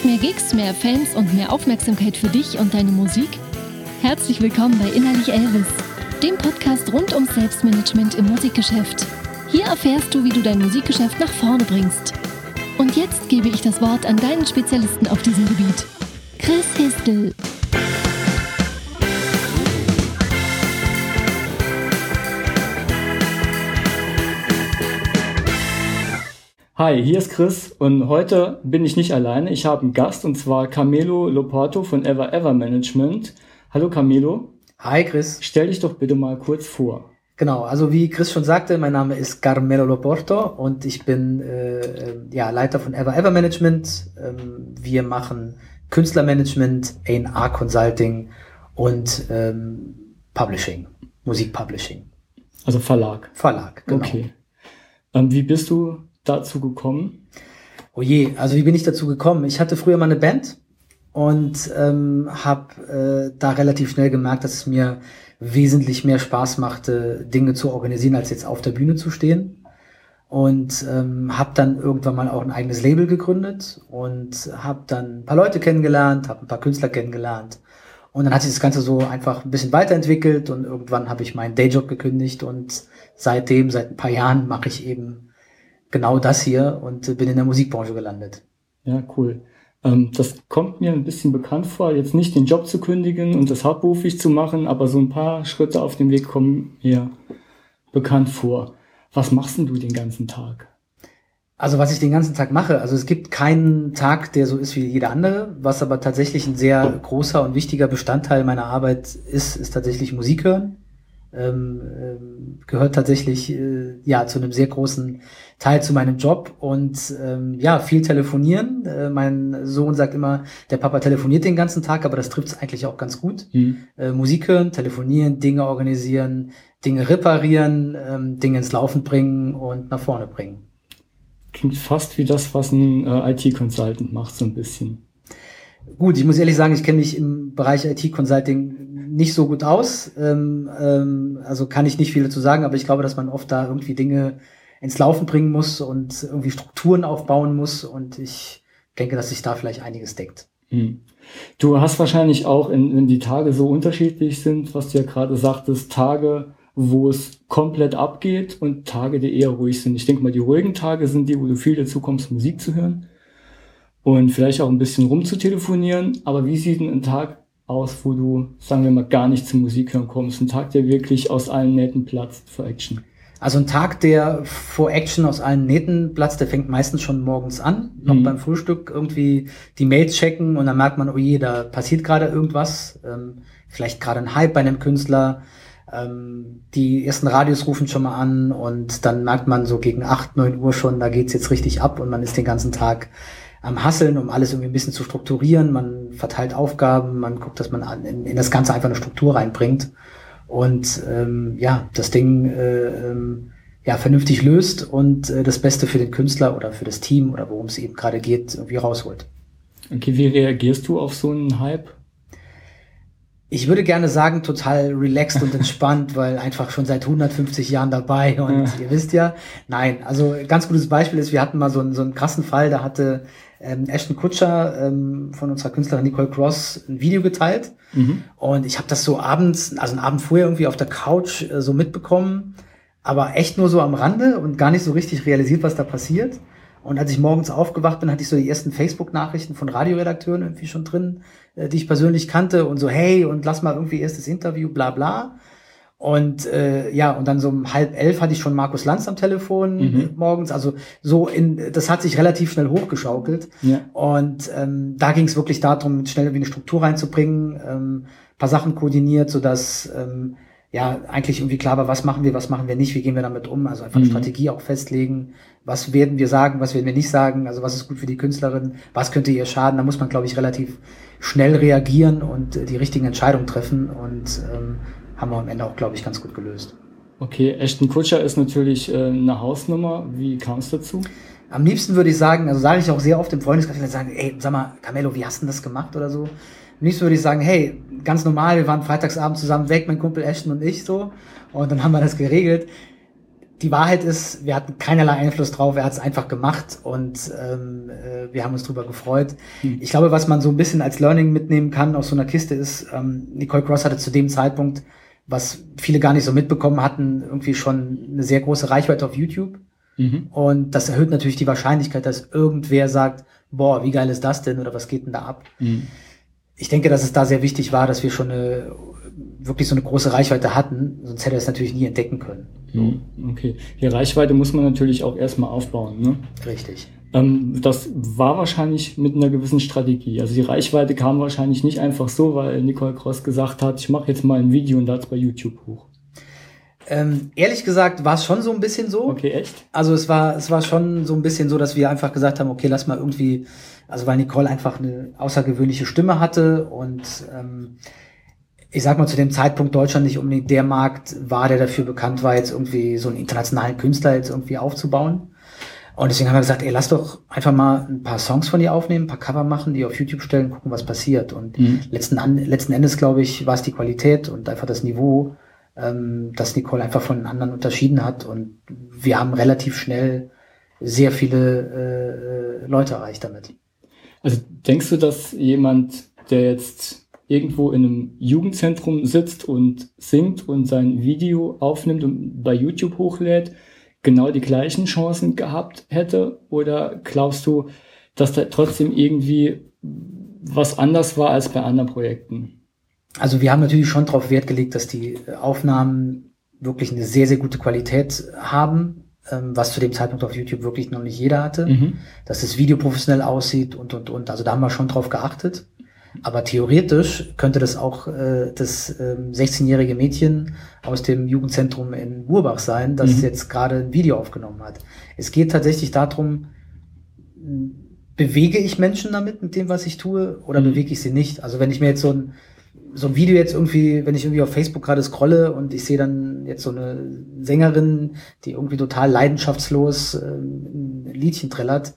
willst mehr Gigs, mehr Fans und mehr Aufmerksamkeit für dich und deine Musik? Herzlich willkommen bei Innerlich Elvis, dem Podcast rund ums Selbstmanagement im Musikgeschäft. Hier erfährst du, wie du dein Musikgeschäft nach vorne bringst. Und jetzt gebe ich das Wort an deinen Spezialisten auf diesem Gebiet, Chris Histel. Hi, hier ist Chris und heute bin ich nicht alleine. Ich habe einen Gast und zwar Camelo Lopato von Ever Ever Management. Hallo Camelo. Hi Chris. Stell dich doch bitte mal kurz vor. Genau, also wie Chris schon sagte, mein Name ist Carmelo Loporto und ich bin äh, ja, Leiter von Ever Ever Management. Ähm, wir machen Künstlermanagement, A&R Consulting und ähm, Publishing, Musikpublishing. Also Verlag. Verlag, genau. Okay. Ähm, wie bist du dazu gekommen? Oh je, also wie bin ich dazu gekommen? Ich hatte früher mal eine Band und ähm, habe äh, da relativ schnell gemerkt, dass es mir wesentlich mehr Spaß machte, Dinge zu organisieren, als jetzt auf der Bühne zu stehen. Und ähm, habe dann irgendwann mal auch ein eigenes Label gegründet und habe dann ein paar Leute kennengelernt, habe ein paar Künstler kennengelernt. Und dann hat sich das Ganze so einfach ein bisschen weiterentwickelt und irgendwann habe ich meinen Dayjob gekündigt und seitdem, seit ein paar Jahren, mache ich eben genau das hier und bin in der Musikbranche gelandet. Ja, cool. Ähm, das kommt mir ein bisschen bekannt vor, jetzt nicht den Job zu kündigen und das hauptberuflich zu machen, aber so ein paar Schritte auf dem Weg kommen mir bekannt vor. Was machst denn du den ganzen Tag? Also was ich den ganzen Tag mache, also es gibt keinen Tag, der so ist wie jeder andere. Was aber tatsächlich ein sehr großer und wichtiger Bestandteil meiner Arbeit ist, ist tatsächlich Musik hören ähm, ähm, gehört tatsächlich äh, ja zu einem sehr großen Teil zu meinem Job und ähm, ja viel telefonieren. Äh, mein Sohn sagt immer, der Papa telefoniert den ganzen Tag, aber das trifft es eigentlich auch ganz gut. Mhm. Äh, Musik hören, telefonieren, Dinge organisieren, Dinge reparieren, ähm, Dinge ins Laufen bringen und nach vorne bringen. Klingt fast wie das, was ein äh, IT-Consultant macht, so ein bisschen. Gut, ich muss ehrlich sagen, ich kenne mich im Bereich IT-Consulting nicht so gut aus. Ähm, ähm, also kann ich nicht viel dazu sagen, aber ich glaube, dass man oft da irgendwie Dinge ins Laufen bringen muss und irgendwie Strukturen aufbauen muss. Und ich denke, dass sich da vielleicht einiges deckt. Hm. Du hast wahrscheinlich auch, in, wenn die Tage so unterschiedlich sind, was du ja gerade sagtest, Tage, wo es komplett abgeht und Tage, die eher ruhig sind. Ich denke mal, die ruhigen Tage sind die, wo du viel dazu kommst, Musik zu hören und vielleicht auch ein bisschen rumzutelefonieren. Aber wie sieht denn ein Tag aus, wo du, sagen wir mal, gar nicht zum Musik hören kommst? Ein Tag, der wirklich aus allen Nähten platzt für Action? Also ein Tag, der vor Action aus allen Nähten platzt, der fängt meistens schon morgens an, noch mhm. beim Frühstück irgendwie die Mails checken und dann merkt man, oh je, da passiert gerade irgendwas, ähm, vielleicht gerade ein Hype bei einem Künstler, ähm, die ersten Radios rufen schon mal an und dann merkt man so gegen acht, neun Uhr schon, da geht's jetzt richtig ab und man ist den ganzen Tag am Hasseln, um alles irgendwie ein bisschen zu strukturieren. Man verteilt Aufgaben, man guckt, dass man in, in das Ganze einfach eine Struktur reinbringt und ähm, ja, das Ding äh, ähm, ja vernünftig löst und äh, das Beste für den Künstler oder für das Team oder worum es eben gerade geht, irgendwie rausholt. Okay, wie reagierst du auf so einen Hype? Ich würde gerne sagen, total relaxed und entspannt, weil einfach schon seit 150 Jahren dabei und ja. ihr wisst ja, nein, also ganz gutes Beispiel ist, wir hatten mal so einen, so einen krassen Fall, da hatte ähm, Ashton Kutscher ähm, von unserer Künstlerin Nicole Cross ein Video geteilt. Mhm. Und ich habe das so abends, also einen Abend vorher irgendwie auf der Couch äh, so mitbekommen, aber echt nur so am Rande und gar nicht so richtig realisiert, was da passiert. Und als ich morgens aufgewacht bin, hatte ich so die ersten Facebook-Nachrichten von Radioredakteuren irgendwie schon drin, äh, die ich persönlich kannte und so, hey, und lass mal irgendwie erstes Interview, bla bla. Und äh, ja, und dann so um halb elf hatte ich schon Markus Lanz am Telefon mhm. morgens. Also so in, das hat sich relativ schnell hochgeschaukelt. Ja. Und ähm, da ging es wirklich darum, schnell wie eine Struktur reinzubringen, ähm, paar Sachen koordiniert, sodass ähm, ja eigentlich irgendwie klar war, was machen wir, was machen wir nicht, wie gehen wir damit um. Also einfach eine mhm. Strategie auch festlegen. Was werden wir sagen, was werden wir nicht sagen, also was ist gut für die Künstlerin, was könnte ihr schaden. Da muss man, glaube ich, relativ schnell reagieren und äh, die richtigen Entscheidungen treffen. Und ähm, haben wir am Ende auch, glaube ich, ganz gut gelöst. Okay, Ashton Kutscher ist natürlich äh, eine Hausnummer. Wie kam es dazu? Am liebsten würde ich sagen, also sage ich auch sehr oft im Freundeskreis, sagen, ey, sag mal, Camelo, wie hast du das gemacht oder so? Am liebsten würde ich sagen, hey, ganz normal, wir waren freitagsabend zusammen weg, mein Kumpel Ashton und ich so, und dann haben wir das geregelt. die Wahrheit ist, wir hatten keinerlei Einfluss drauf, er hat es einfach gemacht und ähm, äh, wir haben uns drüber gefreut. Hm. Ich glaube, was man so ein bisschen als Learning mitnehmen kann aus so einer Kiste ist, ähm, Nicole Cross hatte zu dem Zeitpunkt, was viele gar nicht so mitbekommen hatten, irgendwie schon eine sehr große Reichweite auf YouTube. Mhm. Und das erhöht natürlich die Wahrscheinlichkeit, dass irgendwer sagt, boah, wie geil ist das denn oder was geht denn da ab? Mhm. Ich denke, dass es da sehr wichtig war, dass wir schon eine wirklich so eine große Reichweite hatten, sonst hätte er es natürlich nie entdecken können. So. Okay. Die Reichweite muss man natürlich auch erstmal aufbauen, ne? Richtig. Ähm, das war wahrscheinlich mit einer gewissen Strategie. Also die Reichweite kam wahrscheinlich nicht einfach so, weil Nicole Cross gesagt hat, ich mache jetzt mal ein Video und das bei YouTube hoch. Ähm, ehrlich gesagt war es schon so ein bisschen so. Okay, echt? Also es war, es war schon so ein bisschen so, dass wir einfach gesagt haben, okay, lass mal irgendwie, also weil Nicole einfach eine außergewöhnliche Stimme hatte und ähm, ich sag mal, zu dem Zeitpunkt Deutschland nicht unbedingt der Markt war, der dafür bekannt war, jetzt irgendwie so einen internationalen Künstler jetzt irgendwie aufzubauen. Und deswegen haben wir gesagt, ey, lass doch einfach mal ein paar Songs von ihr aufnehmen, ein paar Cover machen, die auf YouTube stellen, gucken, was passiert. Und mhm. letzten, an, letzten Endes, glaube ich, war es die Qualität und einfach das Niveau, ähm, das Nicole einfach von anderen unterschieden hat. Und wir haben relativ schnell sehr viele äh, Leute erreicht damit. Also denkst du, dass jemand, der jetzt irgendwo in einem Jugendzentrum sitzt und singt und sein Video aufnimmt und bei YouTube hochlädt, genau die gleichen Chancen gehabt hätte? Oder glaubst du, dass da trotzdem irgendwie was anders war als bei anderen Projekten? Also wir haben natürlich schon darauf Wert gelegt, dass die Aufnahmen wirklich eine sehr, sehr gute Qualität haben, ähm, was zu dem Zeitpunkt auf YouTube wirklich noch nicht jeder hatte, mhm. dass das Video professionell aussieht und, und, und. Also da haben wir schon drauf geachtet. Aber theoretisch könnte das auch äh, das ähm, 16-jährige Mädchen aus dem Jugendzentrum in Burbach sein, das mhm. jetzt gerade ein Video aufgenommen hat. Es geht tatsächlich darum, bewege ich Menschen damit, mit dem, was ich tue, oder mhm. bewege ich sie nicht? Also wenn ich mir jetzt so ein, so ein Video jetzt irgendwie, wenn ich irgendwie auf Facebook gerade scrolle und ich sehe dann jetzt so eine Sängerin, die irgendwie total leidenschaftslos äh, ein Liedchen trällert,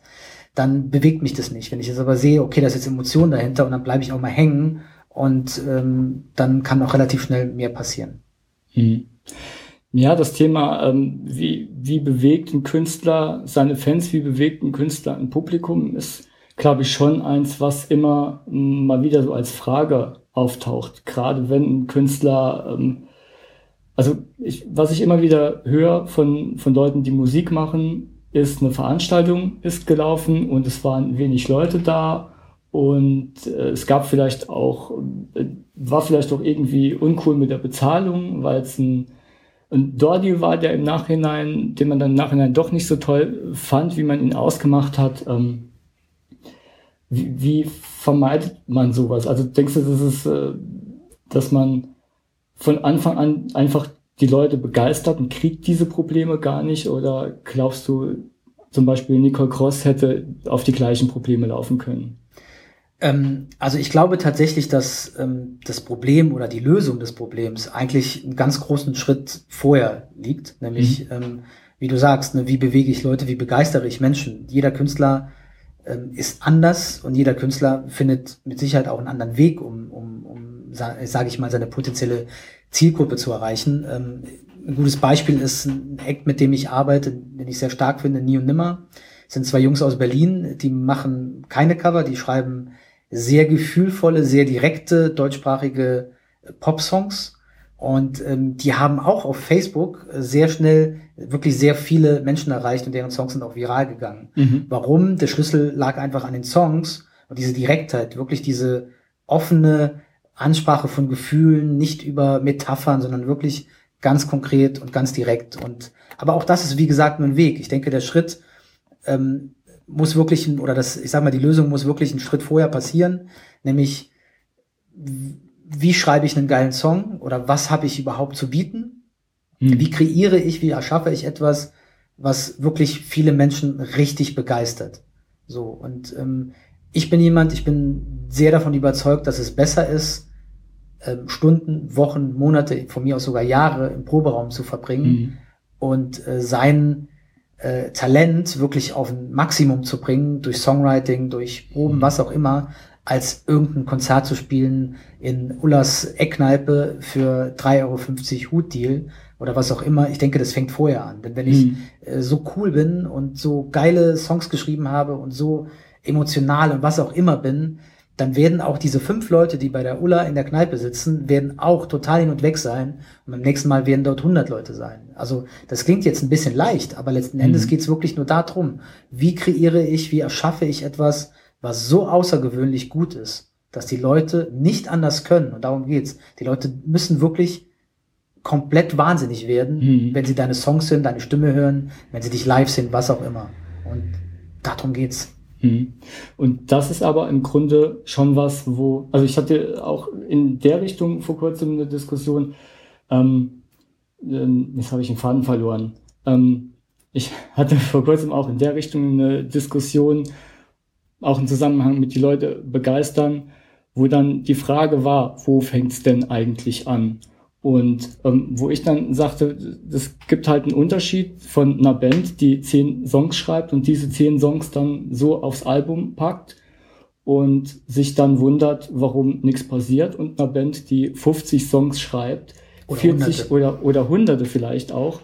dann bewegt mich das nicht. Wenn ich jetzt aber sehe, okay, da ist jetzt Emotion dahinter und dann bleibe ich auch mal hängen und ähm, dann kann auch relativ schnell mehr passieren. Mhm. Ja, das Thema, ähm, wie, wie bewegt ein Künstler seine Fans, wie bewegt ein Künstler ein Publikum, ist, glaube ich, schon eins, was immer mal wieder so als Frage auftaucht. Gerade wenn ein Künstler, ähm, also ich, was ich immer wieder höre von, von Leuten, die Musik machen, ist eine Veranstaltung ist gelaufen und es waren wenig Leute da und äh, es gab vielleicht auch, äh, war vielleicht auch irgendwie uncool mit der Bezahlung, weil es ein, ein Door-Deal war, der im Nachhinein, den man dann im Nachhinein doch nicht so toll fand, wie man ihn ausgemacht hat. Ähm, wie, wie vermeidet man sowas? Also denkst du, das ist, äh, dass man von Anfang an einfach die Leute begeistert und kriegt diese Probleme gar nicht? Oder glaubst du, zum Beispiel Nicole Cross hätte auf die gleichen Probleme laufen können? Ähm, also ich glaube tatsächlich, dass ähm, das Problem oder die Lösung des Problems eigentlich einen ganz großen Schritt vorher liegt. Nämlich, mhm. ähm, wie du sagst, ne, wie bewege ich Leute, wie begeistere ich Menschen? Jeder Künstler ähm, ist anders und jeder Künstler findet mit Sicherheit auch einen anderen Weg, um, um, um sage ich mal, seine potenzielle Zielgruppe zu erreichen. Ähm, ein gutes Beispiel ist ein Act, mit dem ich arbeite, den ich sehr stark finde, Nie und Nimmer. Das sind zwei Jungs aus Berlin, die machen keine Cover, die schreiben sehr gefühlvolle, sehr direkte deutschsprachige Pop-Songs. Und ähm, die haben auch auf Facebook sehr schnell wirklich sehr viele Menschen erreicht und deren Songs sind auch viral gegangen. Mhm. Warum? Der Schlüssel lag einfach an den Songs und diese Direktheit, wirklich diese offene Ansprache von Gefühlen, nicht über Metaphern, sondern wirklich ganz konkret und ganz direkt. Und aber auch das ist wie gesagt nur ein Weg. Ich denke, der Schritt ähm, muss wirklich oder das, ich sag mal, die Lösung muss wirklich einen Schritt vorher passieren, nämlich wie schreibe ich einen geilen Song oder was habe ich überhaupt zu bieten? Mhm. Wie kreiere ich, wie erschaffe ich etwas, was wirklich viele Menschen richtig begeistert? So und ähm, ich bin jemand, ich bin sehr davon überzeugt, dass es besser ist, ähm, Stunden, Wochen, Monate, von mir aus sogar Jahre im Proberaum zu verbringen mhm. und äh, sein äh, Talent wirklich auf ein Maximum zu bringen, durch Songwriting, durch Proben, mhm. was auch immer, als irgendein Konzert zu spielen in Ullas Eckkneipe für 3,50 Euro Hutdeal oder was auch immer. Ich denke, das fängt vorher an. Denn wenn ich Mhm. äh, so cool bin und so geile Songs geschrieben habe und so emotional und was auch immer bin, dann werden auch diese fünf Leute, die bei der Ulla in der Kneipe sitzen, werden auch total hin und weg sein. Und beim nächsten Mal werden dort 100 Leute sein. Also das klingt jetzt ein bisschen leicht, aber letzten Endes geht es wirklich nur darum, wie kreiere ich, wie erschaffe ich etwas, was so außergewöhnlich gut ist, dass die Leute nicht anders können. Und darum geht's. Die Leute müssen wirklich komplett wahnsinnig werden, Mhm. wenn sie deine Songs hören, deine Stimme hören, wenn sie dich live sehen, was auch immer. Und darum geht's. Mhm. Und das ist aber im Grunde schon was, wo, also ich hatte auch in der Richtung vor kurzem eine Diskussion, ähm, ähm, jetzt habe ich den Faden verloren. Ähm, ich hatte vor kurzem auch in der Richtung eine Diskussion, auch im Zusammenhang mit die Leute begeistern, wo dann die Frage war, wo fängt's denn eigentlich an? Und ähm, wo ich dann sagte, es gibt halt einen Unterschied von einer Band, die zehn Songs schreibt und diese zehn Songs dann so aufs Album packt und sich dann wundert, warum nichts passiert und einer Band, die 50 Songs schreibt, Oder 40 Hunderte. oder, oder Hunderte vielleicht auch,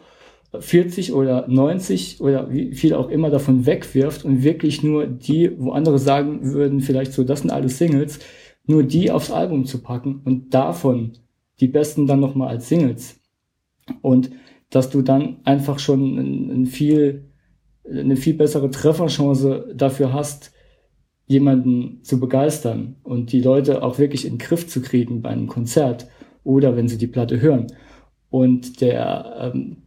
40 oder 90 oder wie viel auch immer davon wegwirft und wirklich nur die, wo andere sagen würden, vielleicht so, das sind alles Singles, nur die aufs Album zu packen und davon die besten dann nochmal als Singles. Und dass du dann einfach schon ein, ein viel, eine viel bessere Trefferchance dafür hast, jemanden zu begeistern und die Leute auch wirklich in den Griff zu kriegen bei einem Konzert oder wenn sie die Platte hören. Und der, ähm,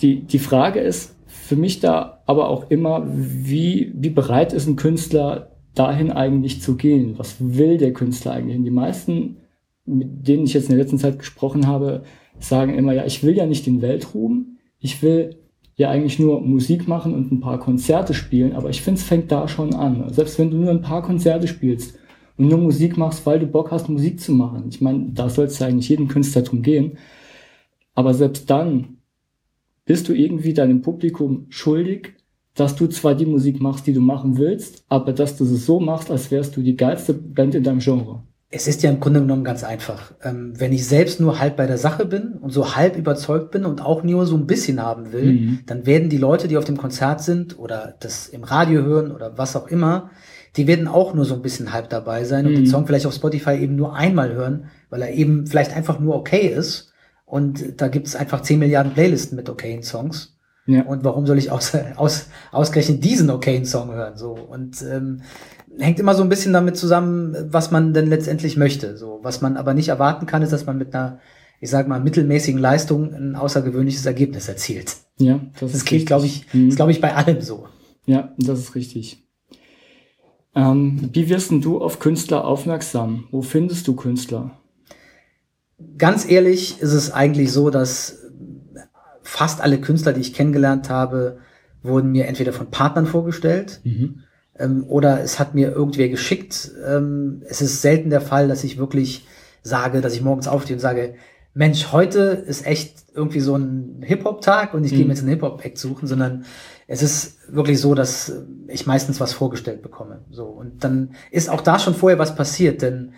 die, die Frage ist für mich da aber auch immer, wie, wie bereit ist ein Künstler dahin eigentlich zu gehen? Was will der Künstler eigentlich? Und die meisten, mit denen ich jetzt in der letzten Zeit gesprochen habe, sagen immer, ja, ich will ja nicht den Weltruhm, ich will ja eigentlich nur Musik machen und ein paar Konzerte spielen, aber ich finde, es fängt da schon an. Selbst wenn du nur ein paar Konzerte spielst und nur Musik machst, weil du Bock hast, Musik zu machen. Ich meine, da soll es ja eigentlich jedem Künstler drum gehen. Aber selbst dann bist du irgendwie deinem Publikum schuldig, dass du zwar die Musik machst, die du machen willst, aber dass du es so machst, als wärst du die geilste Band in deinem Genre. Es ist ja im Grunde genommen ganz einfach. Ähm, wenn ich selbst nur halb bei der Sache bin und so halb überzeugt bin und auch nur so ein bisschen haben will, Mhm. dann werden die Leute, die auf dem Konzert sind oder das im Radio hören oder was auch immer, die werden auch nur so ein bisschen halb dabei sein und Mhm. den Song vielleicht auf Spotify eben nur einmal hören, weil er eben vielleicht einfach nur okay ist. Und da gibt es einfach 10 Milliarden Playlisten mit okayen Songs. Ja. Und warum soll ich aus, aus, ausgerechnet diesen okayen Song hören? So und ähm, hängt immer so ein bisschen damit zusammen, was man denn letztendlich möchte. So was man aber nicht erwarten kann, ist, dass man mit einer, ich sag mal, mittelmäßigen Leistung ein außergewöhnliches Ergebnis erzielt. Ja, das, Das ist gilt, glaube ich, Mhm. ist glaube ich bei allem so. Ja, das ist richtig. Ähm, wie wirst denn du auf Künstler aufmerksam? Wo findest du Künstler? Ganz ehrlich ist es eigentlich so, dass fast alle Künstler, die ich kennengelernt habe, wurden mir entweder von Partnern vorgestellt ähm, oder es hat mir irgendwer geschickt. Ähm, es ist selten der Fall, dass ich wirklich sage, dass ich morgens aufstehe und sage, Mensch, heute ist echt irgendwie so ein Hip-Hop-Tag und ich gehe Mhm. mir jetzt einen Hip-Hop-Act suchen, sondern es ist wirklich so, dass ich meistens was vorgestellt bekomme. So und dann ist auch da schon vorher was passiert, denn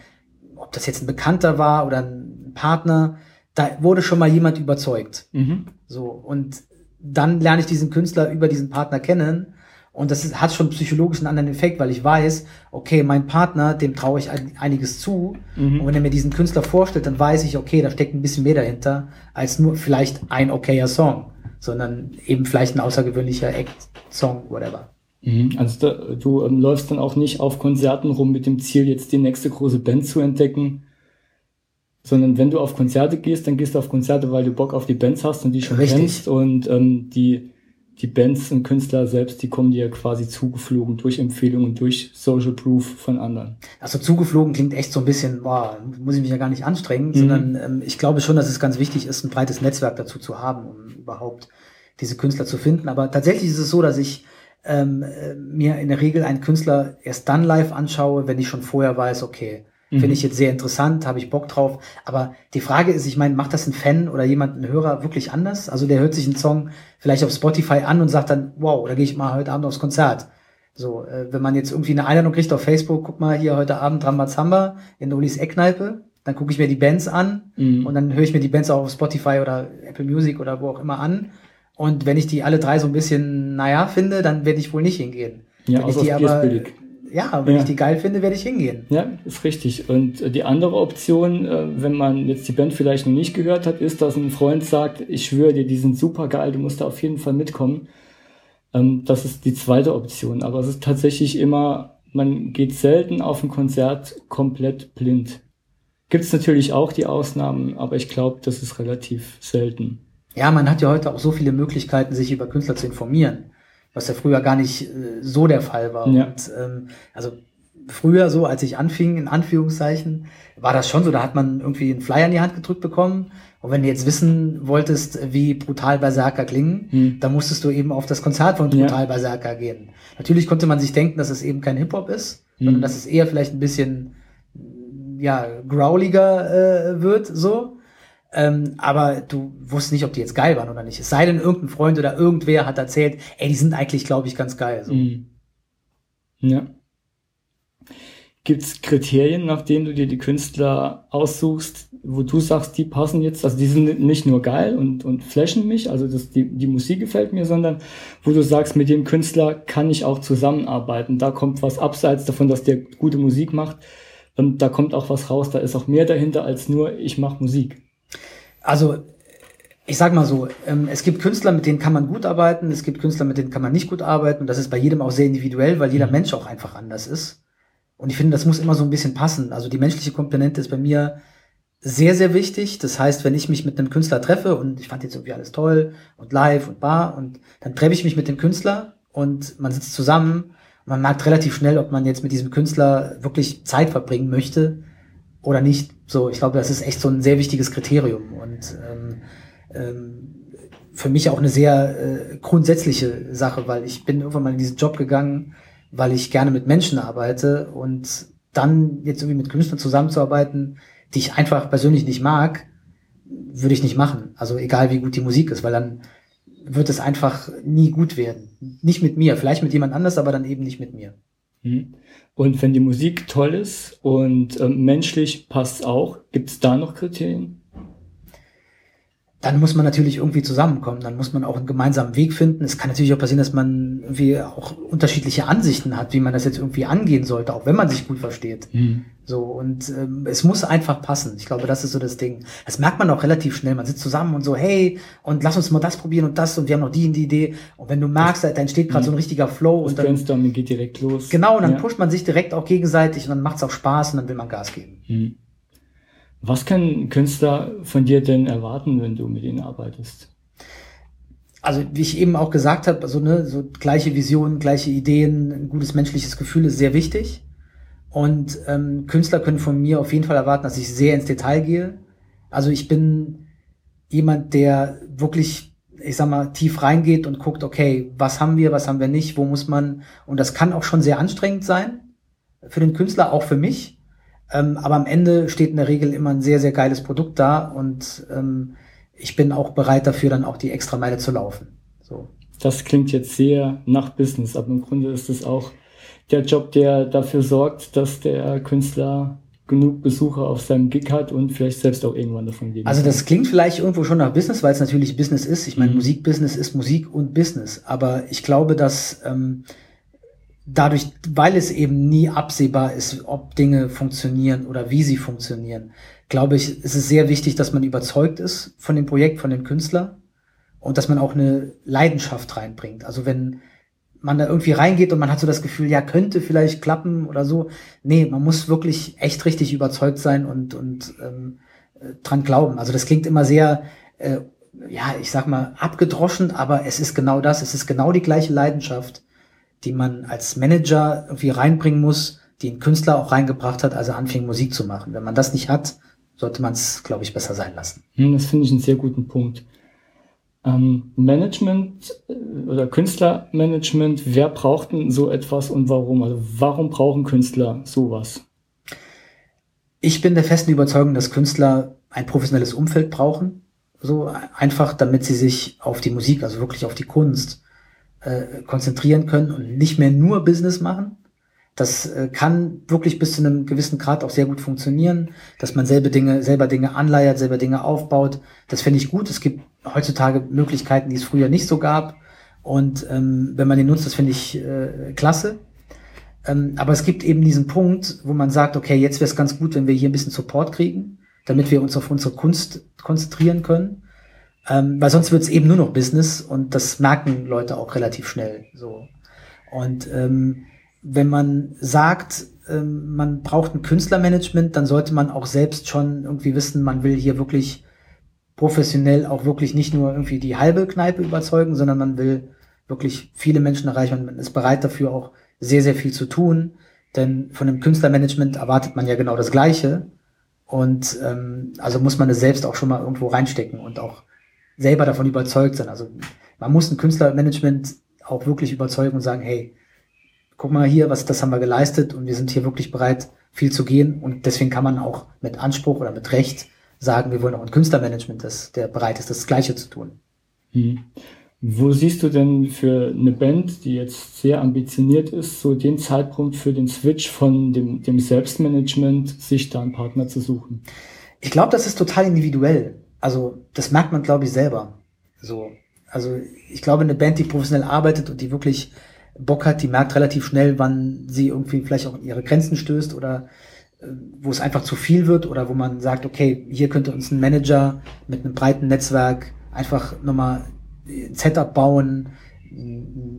ob das jetzt ein Bekannter war oder ein Partner, da wurde schon mal jemand überzeugt. Mhm. So, und dann lerne ich diesen Künstler über diesen Partner kennen. Und das ist, hat schon psychologisch einen anderen Effekt, weil ich weiß, okay, mein Partner, dem traue ich ein, einiges zu. Mhm. Und wenn er mir diesen Künstler vorstellt, dann weiß ich, okay, da steckt ein bisschen mehr dahinter, als nur vielleicht ein okayer Song, sondern eben vielleicht ein außergewöhnlicher Act, Song, whatever. Mhm. Also da, du ähm, läufst dann auch nicht auf Konzerten rum mit dem Ziel, jetzt die nächste große Band zu entdecken, sondern wenn du auf Konzerte gehst, dann gehst du auf Konzerte, weil du Bock auf die Bands hast und die schon Richtig. kennst und ähm, die die Bands und Künstler selbst, die kommen dir quasi zugeflogen durch Empfehlungen, durch Social Proof von anderen. Also zugeflogen klingt echt so ein bisschen, boah, muss ich mich ja gar nicht anstrengen, Mhm. sondern ähm, ich glaube schon, dass es ganz wichtig ist, ein breites Netzwerk dazu zu haben, um überhaupt diese Künstler zu finden. Aber tatsächlich ist es so, dass ich ähm, äh, mir in der Regel einen Künstler erst dann live anschaue, wenn ich schon vorher weiß, okay, Mhm. finde ich jetzt sehr interessant, habe ich Bock drauf. Aber die Frage ist, ich meine, macht das ein Fan oder jemand, ein Hörer wirklich anders? Also der hört sich einen Song vielleicht auf Spotify an und sagt dann, wow, da gehe ich mal heute Abend aufs Konzert. So, äh, wenn man jetzt irgendwie eine Einladung kriegt auf Facebook, guck mal hier heute Abend Rambazamba in Ulis Eckkneipe, dann gucke ich mir die Bands an Mhm. und dann höre ich mir die Bands auch auf Spotify oder Apple Music oder wo auch immer an. Und wenn ich die alle drei so ein bisschen, naja, finde, dann werde ich wohl nicht hingehen. Ja, wenn ich die aber, billig. Ja, wenn Ja. ich die geil finde, werde ich hingehen. Ja, ist richtig. Und äh, die andere Option, äh, wenn man jetzt die Band vielleicht noch nicht gehört hat, ist, dass ein Freund sagt, ich schwöre dir, die sind super geil, du musst da auf jeden Fall mitkommen. Ähm, das ist die zweite Option. Aber es ist tatsächlich immer, man geht selten auf ein Konzert komplett blind. Gibt es natürlich auch die Ausnahmen, aber ich glaube, das ist relativ selten. Ja, man hat ja heute auch so viele Möglichkeiten, sich über Künstler zu informieren, was ja früher gar nicht äh, so der Fall war. Ja. Und ähm, also früher so, als ich anfing, in Anführungszeichen, war das schon so, da hat man irgendwie einen Flyer in die Hand gedrückt bekommen. Und wenn du jetzt wissen wolltest, wie brutal Berserker klingen, Hm. dann musstest du eben auf das Konzert von Ja. Brutal Berserker gehen. Natürlich konnte man sich denken, dass es eben kein Hip-Hop ist, sondern Mhm. dass es eher vielleicht ein bisschen ja, growliger äh, wird, so. Ähm, aber du wusstest nicht, ob die jetzt geil waren oder nicht. Es sei denn, irgendein Freund oder irgendwer hat erzählt, ey, die sind eigentlich, glaube ich, ganz geil. So. Mhm. Ja. Gibt es Kriterien, nach denen du dir die Künstler aussuchst, wo du sagst, die passen jetzt, also die sind nicht nur geil und, und flashen mich, also das, die, die Musik gefällt mir, sondern wo du sagst, mit dem Künstler kann ich auch zusammenarbeiten. Da kommt was abseits davon, dass der gute Musik macht. Und da kommt auch was raus, da ist auch mehr dahinter als nur, ich mache Musik. Also, ich sag mal so, ähm, es gibt Künstler, mit denen kann man gut arbeiten, es gibt Künstler, mit denen kann man nicht gut arbeiten. Und das ist bei jedem auch sehr individuell, weil jeder Mensch auch einfach anders ist. Und ich finde, das muss immer so ein bisschen passen. Also die menschliche Komponente ist bei mir sehr, sehr wichtig. Das heißt, wenn ich mich mit einem Künstler treffe und ich fand jetzt irgendwie alles toll und live und bar und dann treffe ich mich mit dem Künstler und man sitzt zusammen und man merkt relativ schnell, ob man jetzt mit diesem Künstler wirklich Zeit verbringen möchte oder nicht. So, ich glaube, das ist echt so ein sehr wichtiges Kriterium und ähm, ähm, für mich auch eine sehr äh, grundsätzliche Sache, weil ich bin irgendwann mal in diesen Job gegangen, weil ich gerne mit Menschen arbeite und dann jetzt irgendwie mit Künstlern zusammenzuarbeiten, die ich einfach persönlich nicht mag, würde ich nicht machen. Also egal wie gut die Musik ist, weil dann wird es einfach nie gut werden. Nicht mit mir, vielleicht mit jemand anders, aber dann eben nicht mit mir. Mhm. Und wenn die Musik toll ist und ähm, menschlich passt auch, gibt es da noch Kriterien? Dann muss man natürlich irgendwie zusammenkommen. Dann muss man auch einen gemeinsamen Weg finden. Es kann natürlich auch passieren, dass man irgendwie auch unterschiedliche Ansichten hat, wie man das jetzt irgendwie angehen sollte, auch wenn man sich gut versteht. Mhm. So, und ähm, es muss einfach passen. Ich glaube, das ist so das Ding. Das merkt man auch relativ schnell. Man sitzt zusammen und so, hey, und lass uns mal das probieren und das und wir haben noch die und die Idee. Und wenn du merkst, da entsteht gerade so ein richtiger Flow Das und dann, Brainstorming geht direkt los. genau, und dann Ja. pusht man sich direkt auch gegenseitig und dann macht's auch Spaß und dann will man Gas geben. Mhm. Was kann ein Künstler von dir denn erwarten, wenn du mit ihnen arbeitest? also wie ich eben auch gesagt habe, also ne, so gleiche Visionen, gleiche Ideen, ein gutes menschliches Gefühl ist sehr wichtig. Und ähm, Künstler können von mir auf jeden Fall erwarten, dass ich sehr ins Detail gehe. Also ich bin jemand, der wirklich, ich sag mal, tief reingeht und guckt, okay, was haben wir, was haben wir nicht, wo muss man, und das kann auch schon sehr anstrengend sein für den Künstler, auch für mich. Ähm, aber am Ende steht in der Regel immer ein sehr, sehr geiles Produkt da und ähm, ich bin auch bereit dafür, dann auch die extra Meile zu laufen. So. Das klingt jetzt sehr nach Business, aber im Grunde ist es auch der Job, der dafür sorgt, dass der Künstler genug Besucher auf seinem Gig hat und vielleicht selbst auch irgendwann davon leben Also das klingt vielleicht irgendwo schon nach Business, weil es natürlich Business ist. Ich meine, Mhm. Musikbusiness ist Musik und Business. Aber ich glaube, dass ähm, dadurch, weil es eben nie absehbar ist, ob Dinge funktionieren oder wie sie funktionieren, glaube ich, ist es sehr wichtig, dass man überzeugt ist von dem Projekt, von dem Künstler und dass man auch eine Leidenschaft reinbringt. Also wenn man da irgendwie reingeht und man hat so das Gefühl, ja, könnte vielleicht klappen oder so. Nee, man muss wirklich echt richtig überzeugt sein und, und ähm, äh, dran glauben. Also das klingt immer sehr, äh, ja, ich sag mal, abgedroschen, aber es ist genau das. Es ist genau die gleiche Leidenschaft, die man als Manager irgendwie reinbringen muss, die ein Künstler auch reingebracht hat, als er anfing, Musik zu machen. Wenn man das nicht hat, sollte man es, glaube ich, besser sein lassen. Hm, Das finde ich einen sehr guten Punkt. Ähm, Management äh, oder Künstlermanagement, wer braucht denn so etwas und warum? Also warum brauchen Künstler sowas? Ich bin der festen Überzeugung, dass Künstler ein professionelles Umfeld brauchen. So einfach, damit sie sich auf die Musik, also wirklich auf die Kunst, äh, konzentrieren können und nicht mehr nur Business machen. Das äh, kann wirklich bis zu einem gewissen Grad auch sehr gut funktionieren, dass man selber Dinge, selber Dinge anleiert, selber Dinge aufbaut. Das finde ich gut. Es gibt heutzutage Möglichkeiten, die es früher nicht so gab. Und ähm, wenn man den nutzt, das finde ich äh, klasse. Ähm, aber es gibt eben diesen Punkt, wo man sagt, okay, jetzt wäre es ganz gut, wenn wir hier ein bisschen Support kriegen, damit wir uns auf unsere Kunst konzentrieren können. Ähm, weil sonst wird es eben nur noch Business und das merken Leute auch relativ schnell. So. Und ähm, wenn man sagt, ähm, man braucht ein Künstlermanagement, dann sollte man auch selbst schon irgendwie wissen, man will hier wirklich professionell auch wirklich nicht nur irgendwie die halbe Kneipe überzeugen, sondern man will wirklich viele Menschen erreichen und man ist bereit dafür auch sehr, sehr viel zu tun. Denn von dem Künstlermanagement erwartet man ja genau das Gleiche. Und ähm, also muss man es selbst auch schon mal irgendwo reinstecken und auch selber davon überzeugt sein. Also man muss ein Künstlermanagement auch wirklich überzeugen und sagen, hey, guck mal hier, was das haben wir geleistet und wir sind hier wirklich bereit, viel zu gehen. Und deswegen kann man auch mit Anspruch oder mit Recht sagen, wir wollen auch ein Künstlermanagement, das der bereit ist, das Gleiche zu tun. Hm. Wo siehst du denn für eine Band, die jetzt sehr ambitioniert ist, so den Zeitpunkt für den Switch von dem, dem Selbstmanagement, sich da einen Partner zu suchen? Ich glaube, das ist total individuell. Also das merkt man, glaube ich, selber. So, also ich glaube, eine Band, die professionell arbeitet und die wirklich Bock hat, die merkt relativ schnell, wann sie irgendwie vielleicht auch ihre Grenzen stößt oder äh, wo es einfach zu viel wird oder wo man sagt, okay, hier könnte uns ein Manager mit einem breiten Netzwerk einfach nochmal ein Setup bauen,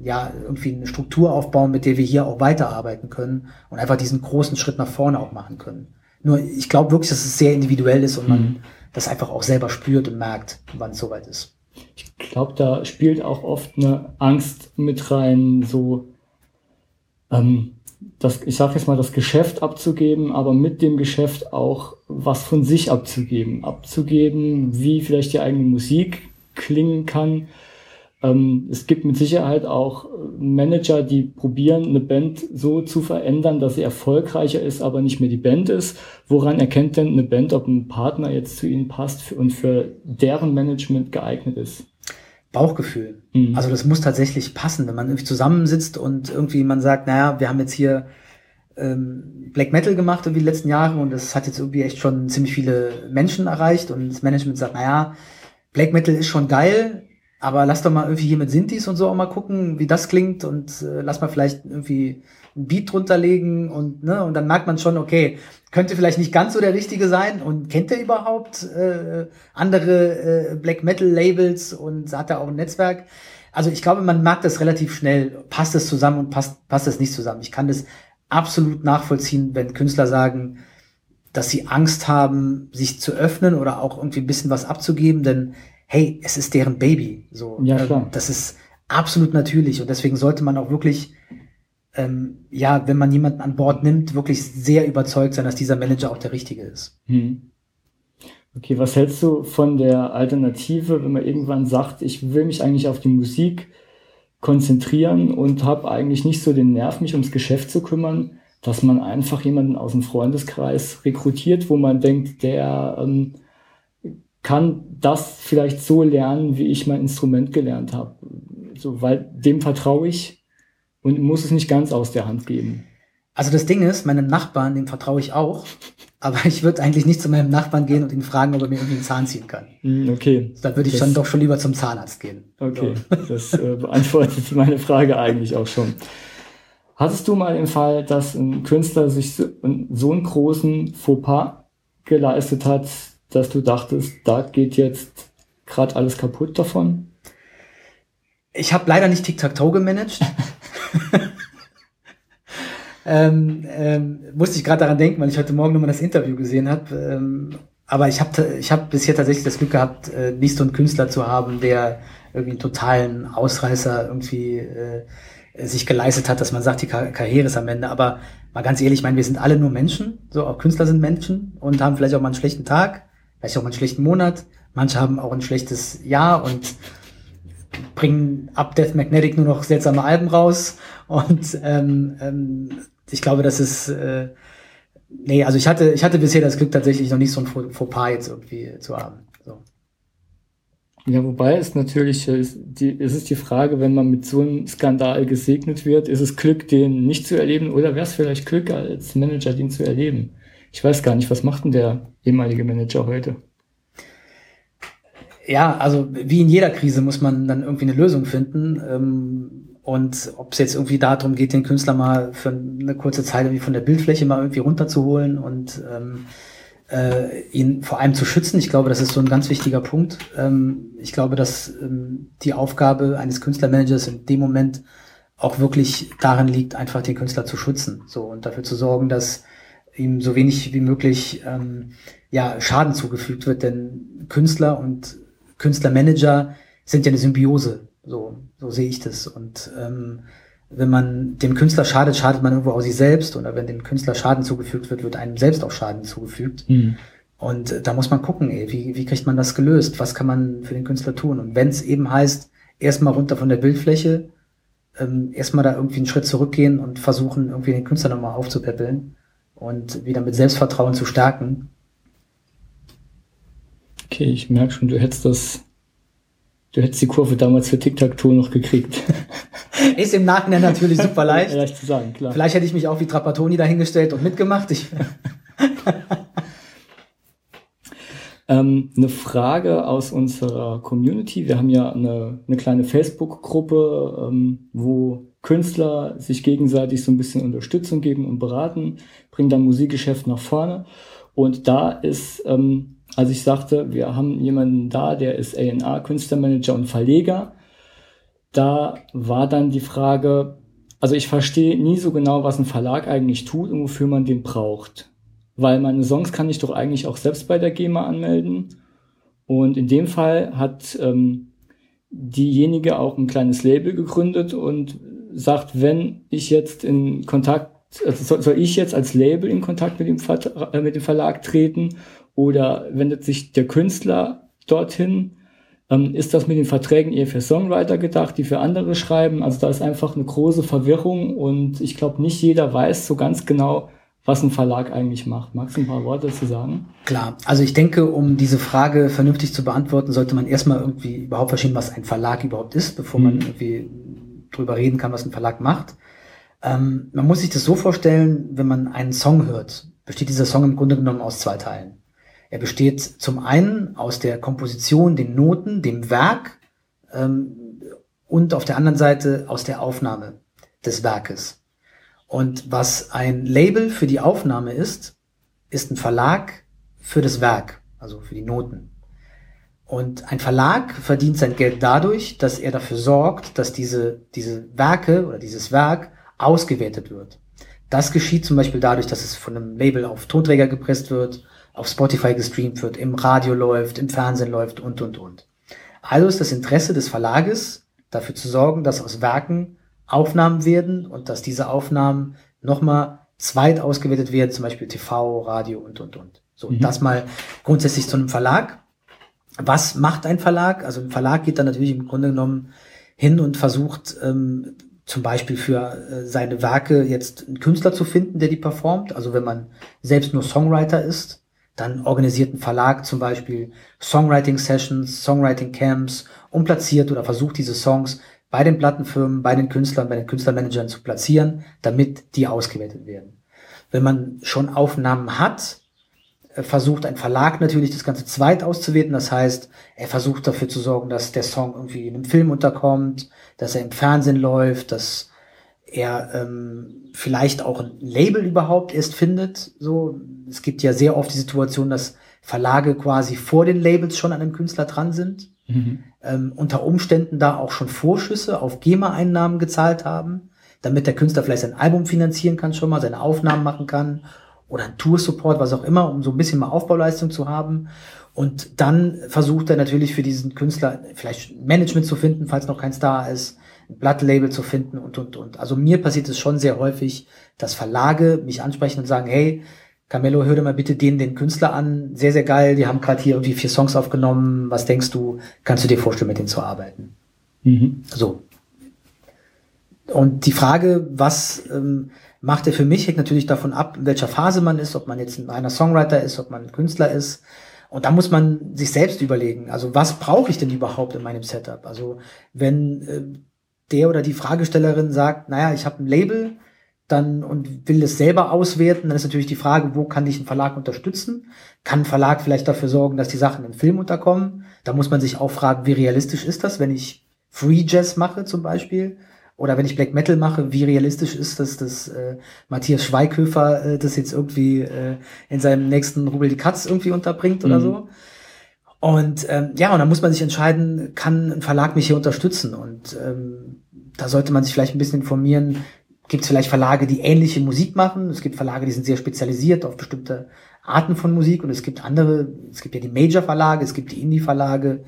ja, irgendwie eine Struktur aufbauen, mit der wir hier auch weiterarbeiten können und einfach diesen großen Schritt nach vorne auch machen können. Nur ich glaube wirklich, dass es sehr individuell ist und man mhm. Das einfach auch selber spürt und merkt, wann es soweit ist. Ich glaube, da spielt auch oft eine Angst mit rein, so ähm, das, ich sage jetzt mal, das Geschäft abzugeben, aber mit dem Geschäft auch was von sich abzugeben. Abzugeben, wie vielleicht die eigene Musik klingen kann. Ähm, es gibt mit Sicherheit auch Manager, die probieren, eine Band so zu verändern, dass sie erfolgreicher ist, aber nicht mehr die Band ist. Woran erkennt denn eine Band, ob ein Partner jetzt zu ihnen passt und für deren Management geeignet ist? Bauchgefühl. Mhm. Also das muss tatsächlich passen, wenn man irgendwie zusammensitzt und irgendwie man sagt, naja, wir haben jetzt hier ähm, Black Metal gemacht irgendwie die letzten Jahre und das hat jetzt irgendwie echt schon ziemlich viele Menschen erreicht und das Management sagt, naja, Black Metal ist schon geil, aber lass doch mal irgendwie hier mit Sintis und so auch mal gucken, wie das klingt und äh, lass mal vielleicht irgendwie ein Beat drunter legen und ne und dann merkt man schon, okay, könnte vielleicht nicht ganz so der richtige sein und kennt er überhaupt äh, andere äh, Black Metal Labels und hat er auch ein Netzwerk? Also ich glaube, man merkt das relativ schnell. Passt es zusammen und passt passt es nicht zusammen? Ich kann das absolut nachvollziehen, wenn Künstler sagen, dass sie Angst haben, sich zu öffnen oder auch irgendwie ein bisschen was abzugeben, denn hey, es ist deren Baby. So, ja, ähm, klar. das ist absolut natürlich und deswegen sollte man auch wirklich, ähm, ja, wenn man jemanden an Bord nimmt, wirklich sehr überzeugt sein, dass dieser Manager auch der richtige ist. Hm. Okay, was hältst du von der Alternative, wenn man irgendwann sagt, ich will mich eigentlich auf die Musik konzentrieren und habe eigentlich nicht so den Nerv, mich ums Geschäft zu kümmern? dass man einfach jemanden aus dem Freundeskreis rekrutiert, wo man denkt, der ähm, kann das vielleicht so lernen, wie ich mein Instrument gelernt habe. So, weil dem vertraue ich und muss es nicht ganz aus der Hand geben. Also das Ding ist, meinem Nachbarn, dem vertraue ich auch, aber ich würde eigentlich nicht zu meinem Nachbarn gehen und ihn fragen, ob er mir irgendwie einen Zahn ziehen kann. Hm, okay. Da würde ich das, dann doch schon lieber zum Zahnarzt gehen. Okay, so. das äh, beantwortet meine Frage eigentlich auch schon. Hattest du mal den Fall, dass ein Künstler sich so, so einen großen Fauxpas geleistet hat, dass du dachtest, da geht jetzt gerade alles kaputt davon? Ich habe leider nicht Tic-Tac-Toe gemanagt. ähm, ähm, musste ich gerade daran denken, weil ich heute Morgen nochmal das Interview gesehen habe. Ähm, aber ich habe ich hab bisher tatsächlich das Glück gehabt, äh, nicht so einen Künstler zu haben, der irgendwie einen totalen Ausreißer irgendwie äh, sich geleistet hat, dass man sagt, die Kar Karriere ist am Ende. Aber mal ganz ehrlich, ich meine, wir sind alle nur Menschen, so auch Künstler sind Menschen und haben vielleicht auch mal einen schlechten Tag, vielleicht auch mal einen schlechten Monat. Manche haben auch ein schlechtes Jahr und bringen ab Death Magnetic nur noch seltsame Alben raus. Und ähm, ähm, ich glaube, das ist äh, nee, also ich hatte ich hatte bisher das Glück tatsächlich noch nicht so ein Fauxpas jetzt irgendwie zu haben. So. Ja, wobei es natürlich, ist die, es ist die Frage, wenn man mit so einem Skandal gesegnet wird, ist es Glück, den nicht zu erleben oder wäre es vielleicht Glück als Manager, den zu erleben? Ich weiß gar nicht, was macht denn der ehemalige Manager heute? Ja, also wie in jeder Krise muss man dann irgendwie eine Lösung finden. Ähm, und ob es jetzt irgendwie darum geht, den Künstler mal für eine kurze Zeit irgendwie von der Bildfläche mal irgendwie runterzuholen und ähm, äh, ihn vor allem zu schützen. Ich glaube, das ist so ein ganz wichtiger Punkt. Ähm, ich glaube, dass ähm, die Aufgabe eines Künstlermanagers in dem Moment auch wirklich darin liegt, einfach den Künstler zu schützen. So und dafür zu sorgen, dass ihm so wenig wie möglich ähm, ja, Schaden zugefügt wird. Denn Künstler und Künstlermanager sind ja eine Symbiose. So, so sehe ich das. Und ähm, wenn man dem Künstler schadet, schadet man irgendwo auch sich selbst. Oder wenn dem Künstler Schaden zugefügt wird, wird einem selbst auch Schaden zugefügt. Mhm. Und äh, da muss man gucken, ey, wie, wie kriegt man das gelöst? Was kann man für den Künstler tun? Und wenn es eben heißt, erstmal runter von der Bildfläche, ähm, erstmal da irgendwie einen Schritt zurückgehen und versuchen, irgendwie den Künstler nochmal aufzupäppeln und wieder mit Selbstvertrauen zu stärken. Okay, ich merke schon, du hättest das, du hättest die Kurve damals für Tic-Tac-Toe noch gekriegt. Ist im Nachhinein natürlich super leicht. leicht zu sagen, klar. Vielleicht hätte ich mich auch wie Trapattoni dahingestellt und mitgemacht. Ich ähm, eine Frage aus unserer Community. Wir haben ja eine, eine kleine Facebook-Gruppe, ähm, wo Künstler sich gegenseitig so ein bisschen Unterstützung geben und beraten, bringen dann Musikgeschäft nach vorne. Und da ist, ähm, als ich sagte, wir haben jemanden da, der ist A&R, Künstlermanager und Verleger da war dann die Frage, also ich verstehe nie so genau, was ein Verlag eigentlich tut und wofür man den braucht. Weil meine Songs kann ich doch eigentlich auch selbst bei der GEMA anmelden. Und in dem Fall hat ähm, diejenige auch ein kleines Label gegründet und sagt, wenn ich jetzt in Kontakt, also soll, soll ich jetzt als Label in Kontakt mit dem, Ver äh, mit dem Verlag treten oder wendet sich der Künstler dorthin? Ähm, ist das mit den Verträgen eher für Songwriter gedacht, die für andere schreiben? Also da ist einfach eine große Verwirrung und ich glaube, nicht jeder weiß so ganz genau, was ein Verlag eigentlich macht. Magst du ein paar Worte dazu sagen? Klar, also ich denke, um diese Frage vernünftig zu beantworten, sollte man erstmal irgendwie überhaupt verstehen, was ein Verlag überhaupt ist, bevor mhm. man irgendwie drüber reden kann, was ein Verlag macht. Ähm, man muss sich das so vorstellen, wenn man einen Song hört, besteht dieser Song im Grunde genommen aus zwei Teilen. Er besteht zum einen aus der Komposition, den Noten, dem Werk ähm, und auf der anderen Seite aus der Aufnahme des Werkes. Und was ein Label für die Aufnahme ist, ist ein Verlag für das Werk, also für die Noten. Und ein Verlag verdient sein Geld dadurch, dass er dafür sorgt, dass diese, diese Werke oder dieses Werk ausgewertet wird. Das geschieht zum Beispiel dadurch, dass es von einem Label auf Tonträger gepresst wird auf Spotify gestreamt wird, im Radio läuft, im Fernsehen läuft und, und, und. Also ist das Interesse des Verlages, dafür zu sorgen, dass aus Werken Aufnahmen werden und dass diese Aufnahmen nochmal zweit ausgewertet werden, zum Beispiel TV, Radio und, und, und. So, mhm. das mal grundsätzlich zu einem Verlag. Was macht ein Verlag? Also ein Verlag geht dann natürlich im Grunde genommen hin und versucht ähm, zum Beispiel für äh, seine Werke jetzt einen Künstler zu finden, der die performt. Also wenn man selbst nur Songwriter ist, dann organisiert ein Verlag zum Beispiel Songwriting-Sessions, Songwriting-Camps und platziert oder versucht diese Songs bei den Plattenfirmen, bei den Künstlern, bei den Künstlermanagern zu platzieren, damit die ausgewertet werden. Wenn man schon Aufnahmen hat, versucht ein Verlag natürlich das Ganze zweit auszuwerten. Das heißt, er versucht dafür zu sorgen, dass der Song irgendwie in einem Film unterkommt, dass er im Fernsehen läuft, dass er ähm, vielleicht auch ein Label überhaupt erst findet. So, es gibt ja sehr oft die Situation, dass Verlage quasi vor den Labels schon an einem Künstler dran sind, mhm. ähm, unter Umständen da auch schon Vorschüsse auf GEMA-Einnahmen gezahlt haben, damit der Künstler vielleicht sein Album finanzieren kann, schon mal seine Aufnahmen machen kann oder ein Tour-Support, was auch immer, um so ein bisschen mal Aufbauleistung zu haben. Und dann versucht er natürlich für diesen Künstler vielleicht Management zu finden, falls noch kein Star ist, ein Blattlabel zu finden und, und, und. Also mir passiert es schon sehr häufig, dass Verlage mich ansprechen und sagen, hey, Camelo, hör dir mal bitte den, den Künstler an. Sehr, sehr geil. Die haben gerade hier irgendwie vier Songs aufgenommen. Was denkst du? Kannst du dir vorstellen, mit denen zu arbeiten? Mhm. So. Und die Frage, was ähm, macht er für mich, hängt natürlich davon ab, in welcher Phase man ist, ob man jetzt ein einer Songwriter ist, ob man Künstler ist. Und da muss man sich selbst überlegen, also was brauche ich denn überhaupt in meinem Setup? Also wenn äh, der oder die Fragestellerin sagt, naja, ich habe ein Label, dann und will es selber auswerten, dann ist natürlich die Frage, wo kann ich einen Verlag unterstützen? Kann ein Verlag vielleicht dafür sorgen, dass die Sachen im Film unterkommen? Da muss man sich auch fragen, wie realistisch ist das, wenn ich Free Jazz mache zum Beispiel? Oder wenn ich Black Metal mache, wie realistisch ist das, dass äh, Matthias Schweighöfer äh, das jetzt irgendwie äh, in seinem nächsten Rubel die Katz irgendwie unterbringt oder mhm. so? Und ähm, ja, und dann muss man sich entscheiden, kann ein Verlag mich hier unterstützen? Und ähm, da sollte man sich vielleicht ein bisschen informieren, gibt es vielleicht Verlage, die ähnliche Musik machen. Es gibt Verlage, die sind sehr spezialisiert auf bestimmte Arten von Musik und es gibt andere, es gibt ja die Major-Verlage, es gibt die Indie-Verlage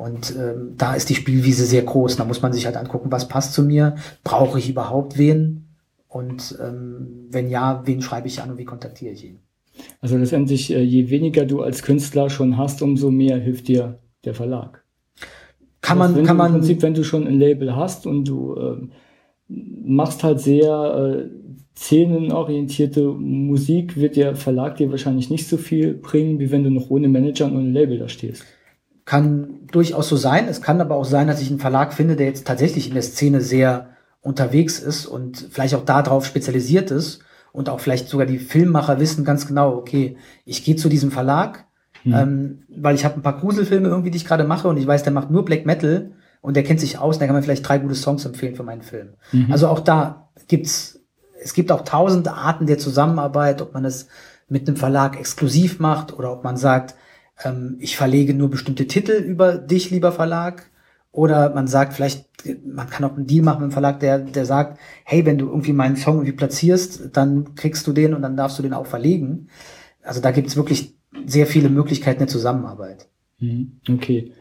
und ähm, da ist die Spielwiese sehr groß. Da muss man sich halt angucken, was passt zu mir, brauche ich überhaupt wen und ähm, wenn ja, wen schreibe ich an und wie kontaktiere ich ihn. Also letztendlich, äh, je weniger du als Künstler schon hast, umso mehr hilft dir der Verlag. Kann man, also kann man. Im Prinzip, wenn du schon ein Label hast und du äh, machst halt sehr äh, szenenorientierte Musik, wird der Verlag dir wahrscheinlich nicht so viel bringen, wie wenn du noch ohne Manager und ohne Label da stehst. Kann durchaus so sein. Es kann aber auch sein, dass ich einen Verlag finde, der jetzt tatsächlich in der Szene sehr unterwegs ist und vielleicht auch darauf spezialisiert ist und auch vielleicht sogar die Filmmacher wissen ganz genau, okay, ich gehe zu diesem Verlag, mhm. ähm, weil ich habe ein paar Gruselfilme irgendwie, die ich gerade mache und ich weiß, der macht nur Black Metal und der kennt sich aus, der kann mir vielleicht drei gute Songs empfehlen für meinen Film. Mhm. Also auch da gibt's, es gibt auch tausende Arten der Zusammenarbeit, ob man es mit einem Verlag exklusiv macht oder ob man sagt, ähm, ich verlege nur bestimmte Titel über dich, lieber Verlag. Oder man sagt vielleicht, man kann auch einen Deal machen mit einem Verlag, der, der sagt, hey, wenn du irgendwie meinen Song irgendwie platzierst, dann kriegst du den und dann darfst du den auch verlegen. Also da gibt's wirklich sehr viele Möglichkeiten der Zusammenarbeit. Mhm. Okay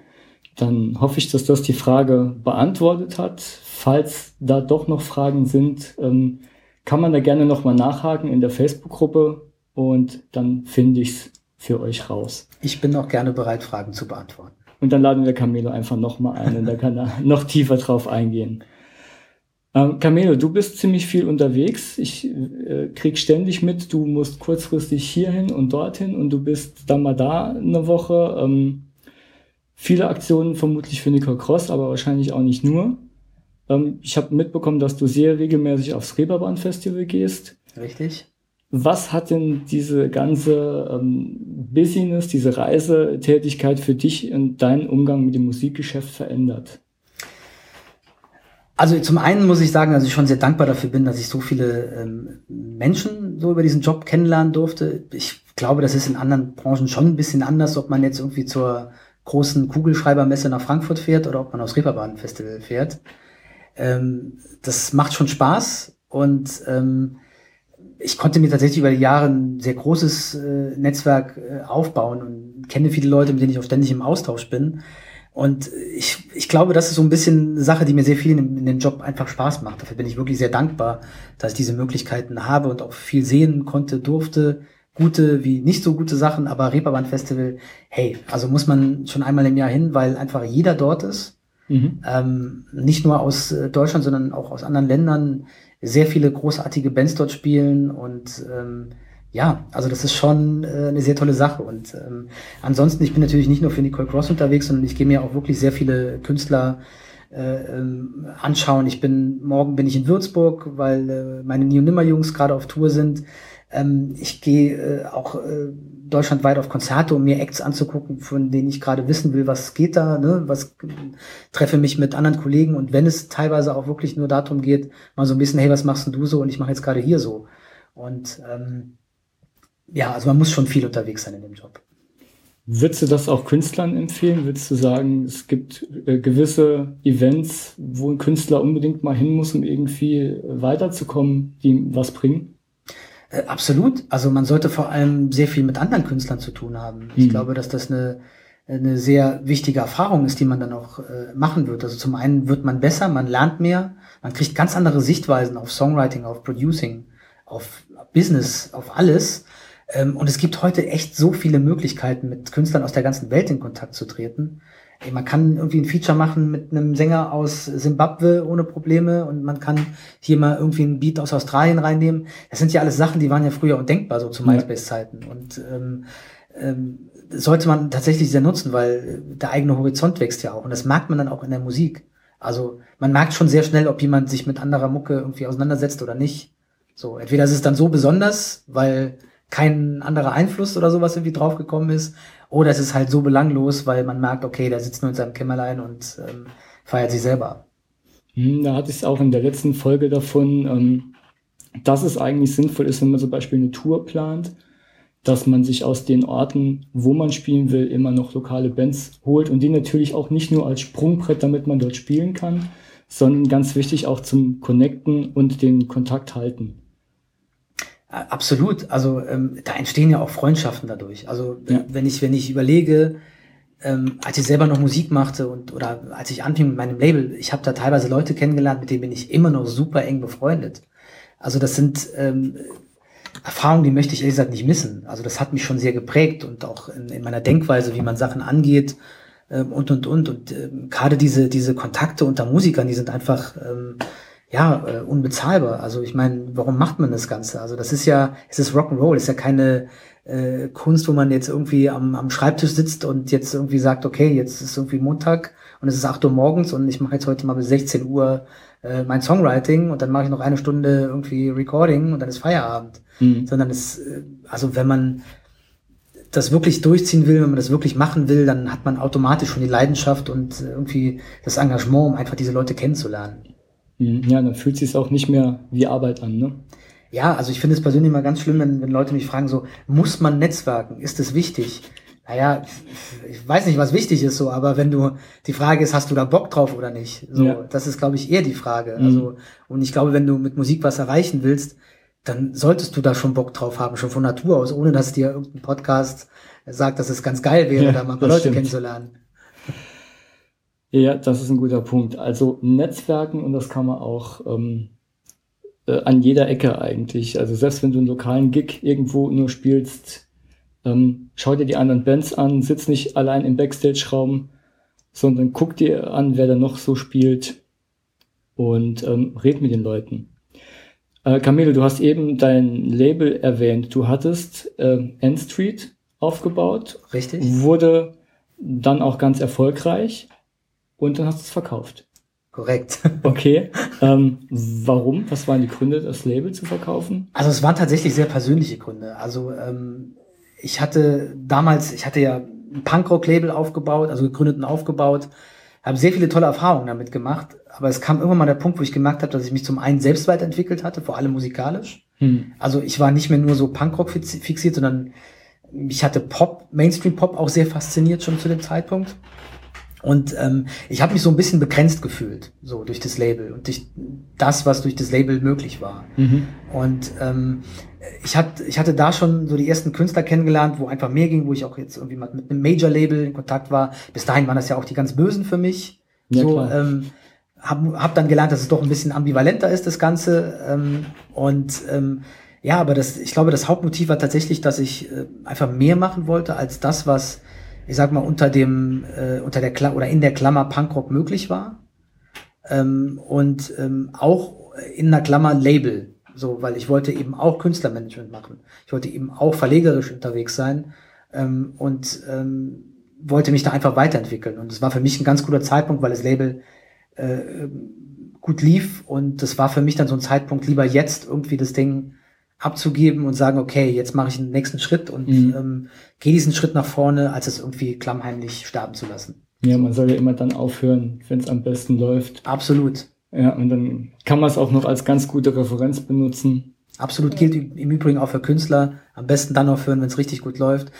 dann hoffe ich, dass das die Frage beantwortet hat. Falls da doch noch Fragen sind, ähm, kann man da gerne nochmal nachhaken in der Facebook-Gruppe und dann finde ich es für euch raus. Ich bin auch gerne bereit, Fragen zu beantworten. Und dann laden wir Camelo einfach nochmal ein und da kann er noch tiefer drauf eingehen. Ähm, Camelo, du bist ziemlich viel unterwegs. Ich äh, krieg ständig mit, du musst kurzfristig hierhin und dorthin und du bist dann mal da eine Woche. Ähm, Viele Aktionen vermutlich für Nicole Cross, aber wahrscheinlich auch nicht nur. Ähm, ich habe mitbekommen, dass du sehr regelmäßig aufs Reeperbahn Festival gehst. Richtig. Was hat denn diese ganze ähm, Business, diese Reisetätigkeit für dich und deinen Umgang mit dem Musikgeschäft verändert? Also zum einen muss ich sagen, dass ich schon sehr dankbar dafür bin, dass ich so viele ähm, Menschen so über diesen Job kennenlernen durfte. Ich glaube, das ist in anderen Branchen schon ein bisschen anders, ob man jetzt irgendwie zur großen Kugelschreibermesse nach Frankfurt fährt oder ob man aufs Reeperbahn Festival fährt. Ähm, das macht schon Spaß und ähm, ich konnte mir tatsächlich über die Jahre ein sehr großes äh, Netzwerk äh, aufbauen und kenne viele Leute, mit denen ich auch ständig im Austausch bin. Und ich, ich glaube, das ist so ein bisschen eine Sache, die mir sehr viel in, in dem Job einfach Spaß macht. Dafür bin ich wirklich sehr dankbar, dass ich diese Möglichkeiten habe und auch viel sehen konnte, durfte, gute wie nicht so gute Sachen, aber Reeperbahn Festival, hey, also muss man schon einmal im Jahr hin, weil einfach jeder dort ist. Mhm. Ähm, nicht nur aus äh, Deutschland, sondern auch aus anderen Ländern sehr viele großartige Bands dort spielen und ähm, ja, also das ist schon äh, eine sehr tolle Sache. Und ähm, ansonsten, ich bin natürlich nicht nur für Nicole Cross unterwegs, sondern ich gehe mir auch wirklich sehr viele Künstler äh, ähm, anschauen. Ich bin morgen bin ich in Würzburg, weil äh, meine Neo Nimmer Jungs gerade auf Tour sind. Ähm, ich gehe äh, auch äh, deutschlandweit auf Konzerte, um mir Acts anzugucken, von denen ich gerade wissen will, was geht da, ne? was treffe mich mit anderen Kollegen und wenn es teilweise auch wirklich nur darum geht, mal so ein bisschen, hey, was machst denn du so und ich mache jetzt gerade hier so. Und ähm, ja, also man muss schon viel unterwegs sein in dem Job. Würdest du das auch Künstlern empfehlen? Würdest du sagen, es gibt äh, gewisse Events, wo ein Künstler unbedingt mal hin muss, um irgendwie weiterzukommen, die was bringen? Äh, absolut. Also man sollte vor allem sehr viel mit anderen Künstlern zu tun haben. Ich mhm. glaube, dass das eine, eine sehr wichtige Erfahrung ist, die man dann auch äh, machen wird. Also zum einen wird man besser, man lernt mehr, man kriegt ganz andere Sichtweisen auf Songwriting, auf Producing, auf Business, auf alles. Ähm, und es gibt heute echt so viele Möglichkeiten, mit Künstlern aus der ganzen Welt in Kontakt zu treten. Ey, man kann irgendwie ein Feature machen mit einem Sänger aus Simbabwe ohne Probleme und man kann hier mal irgendwie einen Beat aus Australien reinnehmen. Das sind ja alles Sachen, die waren ja früher undenkbar, so zu MySpace-Zeiten. Und ähm, ähm, sollte man tatsächlich sehr nutzen, weil der eigene Horizont wächst ja auch. Und das merkt man dann auch in der Musik. Also man merkt schon sehr schnell, ob jemand sich mit anderer Mucke irgendwie auseinandersetzt oder nicht. So, entweder ist es dann so besonders, weil kein anderer Einfluss oder sowas irgendwie draufgekommen ist, oder es ist halt so belanglos, weil man merkt, okay, der sitzt nur in seinem Kämmerlein und ähm, feiert sich selber. Hm, da hatte ich es auch in der letzten Folge davon, ähm, dass es eigentlich sinnvoll ist, wenn man zum Beispiel eine Tour plant, dass man sich aus den Orten, wo man spielen will, immer noch lokale Bands holt und die natürlich auch nicht nur als Sprungbrett, damit man dort spielen kann, sondern ganz wichtig auch zum Connecten und den Kontakt halten. Absolut. Also ähm, da entstehen ja auch Freundschaften dadurch. Also ja. wenn ich wenn ich überlege, ähm, als ich selber noch Musik machte und oder als ich anfing mit meinem Label, ich habe da teilweise Leute kennengelernt, mit denen bin ich immer noch super eng befreundet. Also das sind ähm, Erfahrungen, die möchte ich ehrlich gesagt nicht missen. Also das hat mich schon sehr geprägt und auch in, in meiner Denkweise, wie man Sachen angeht ähm, und und und und ähm, gerade diese diese Kontakte unter Musikern, die sind einfach ähm, ja, äh, unbezahlbar. Also ich meine, warum macht man das Ganze? Also das ist ja, es ist Rock'n'Roll, ist ja keine äh, Kunst, wo man jetzt irgendwie am, am Schreibtisch sitzt und jetzt irgendwie sagt, okay, jetzt ist irgendwie Montag und es ist 8 Uhr morgens und ich mache jetzt heute mal bis 16 Uhr äh, mein Songwriting und dann mache ich noch eine Stunde irgendwie Recording und dann ist Feierabend. Mhm. Sondern es, äh, also wenn man das wirklich durchziehen will, wenn man das wirklich machen will, dann hat man automatisch schon die Leidenschaft und irgendwie das Engagement, um einfach diese Leute kennenzulernen. Hm, ja, dann fühlt sich auch nicht mehr wie Arbeit an, ne? Ja, also ich finde es persönlich immer ganz schlimm, wenn, wenn Leute mich fragen, so, muss man netzwerken? Ist das wichtig? Naja, ich weiß nicht, was wichtig ist so, aber wenn du, die Frage ist, hast du da Bock drauf oder nicht? So, ja. das ist, glaube ich, eher die Frage. Mhm. Also, und ich glaube, wenn du mit Musik was erreichen willst, dann solltest du da schon Bock drauf haben, schon von Natur aus, ohne dass dir irgendein Podcast sagt, dass es ganz geil wäre, ja, da mal Leute stimmt. kennenzulernen. Ja, das ist ein guter Punkt. Also Netzwerken und das kann man auch ähm, äh, an jeder Ecke eigentlich. Also selbst wenn du einen lokalen Gig irgendwo nur spielst, ähm, schau dir die anderen Bands an, sitz nicht allein im Backstage-Raum, sondern guck dir an, wer da noch so spielt und ähm, red mit den Leuten. Äh, Camille, du hast eben dein Label erwähnt. Du hattest äh, N Street aufgebaut. Richtig. Wurde dann auch ganz erfolgreich und dann hast du es verkauft. Korrekt. Okay. Ähm, warum? Was waren die Gründe, das Label zu verkaufen? Also es waren tatsächlich sehr persönliche Gründe. Also ähm, ich hatte damals, ich hatte ja ein Punkrock-Label aufgebaut, also gegründet und aufgebaut, habe sehr viele tolle Erfahrungen damit gemacht, aber es kam irgendwann mal der Punkt, wo ich gemerkt habe, dass ich mich zum einen selbst weiterentwickelt hatte, vor allem musikalisch. Hm. Also ich war nicht mehr nur so Punkrock fixiert, sondern mich hatte Pop, Mainstream-Pop auch sehr fasziniert schon zu dem Zeitpunkt. Und ähm, ich habe mich so ein bisschen begrenzt gefühlt, so durch das Label und durch das, was durch das Label möglich war. Mhm. Und ähm, ich, hatte, ich hatte da schon so die ersten Künstler kennengelernt, wo einfach mehr ging, wo ich auch jetzt irgendwie mal mit einem Major-Label in Kontakt war. Bis dahin waren das ja auch die ganz Bösen für mich. Ja, so, ähm, hab, hab dann gelernt, dass es doch ein bisschen ambivalenter ist, das Ganze. Ähm, und ähm, ja, aber das, ich glaube, das Hauptmotiv war tatsächlich, dass ich äh, einfach mehr machen wollte als das, was ich sag mal, unter dem, äh, unter der Klammer oder in der Klammer Punkrock möglich war. Ähm, und ähm, auch in der Klammer Label. So, weil ich wollte eben auch Künstlermanagement machen. Ich wollte eben auch verlegerisch unterwegs sein ähm, und ähm, wollte mich da einfach weiterentwickeln. Und es war für mich ein ganz guter Zeitpunkt, weil das Label äh, gut lief und das war für mich dann so ein Zeitpunkt, lieber jetzt irgendwie das Ding abzugeben und sagen, okay, jetzt mache ich den nächsten Schritt und mhm. ähm, gehe diesen Schritt nach vorne, als es irgendwie klammheimlich sterben zu lassen. Ja, man soll ja immer dann aufhören, wenn es am besten läuft. Absolut. Ja, und dann kann man es auch noch als ganz gute Referenz benutzen. Absolut gilt im Übrigen auch für Künstler. Am besten dann aufhören, wenn es richtig gut läuft.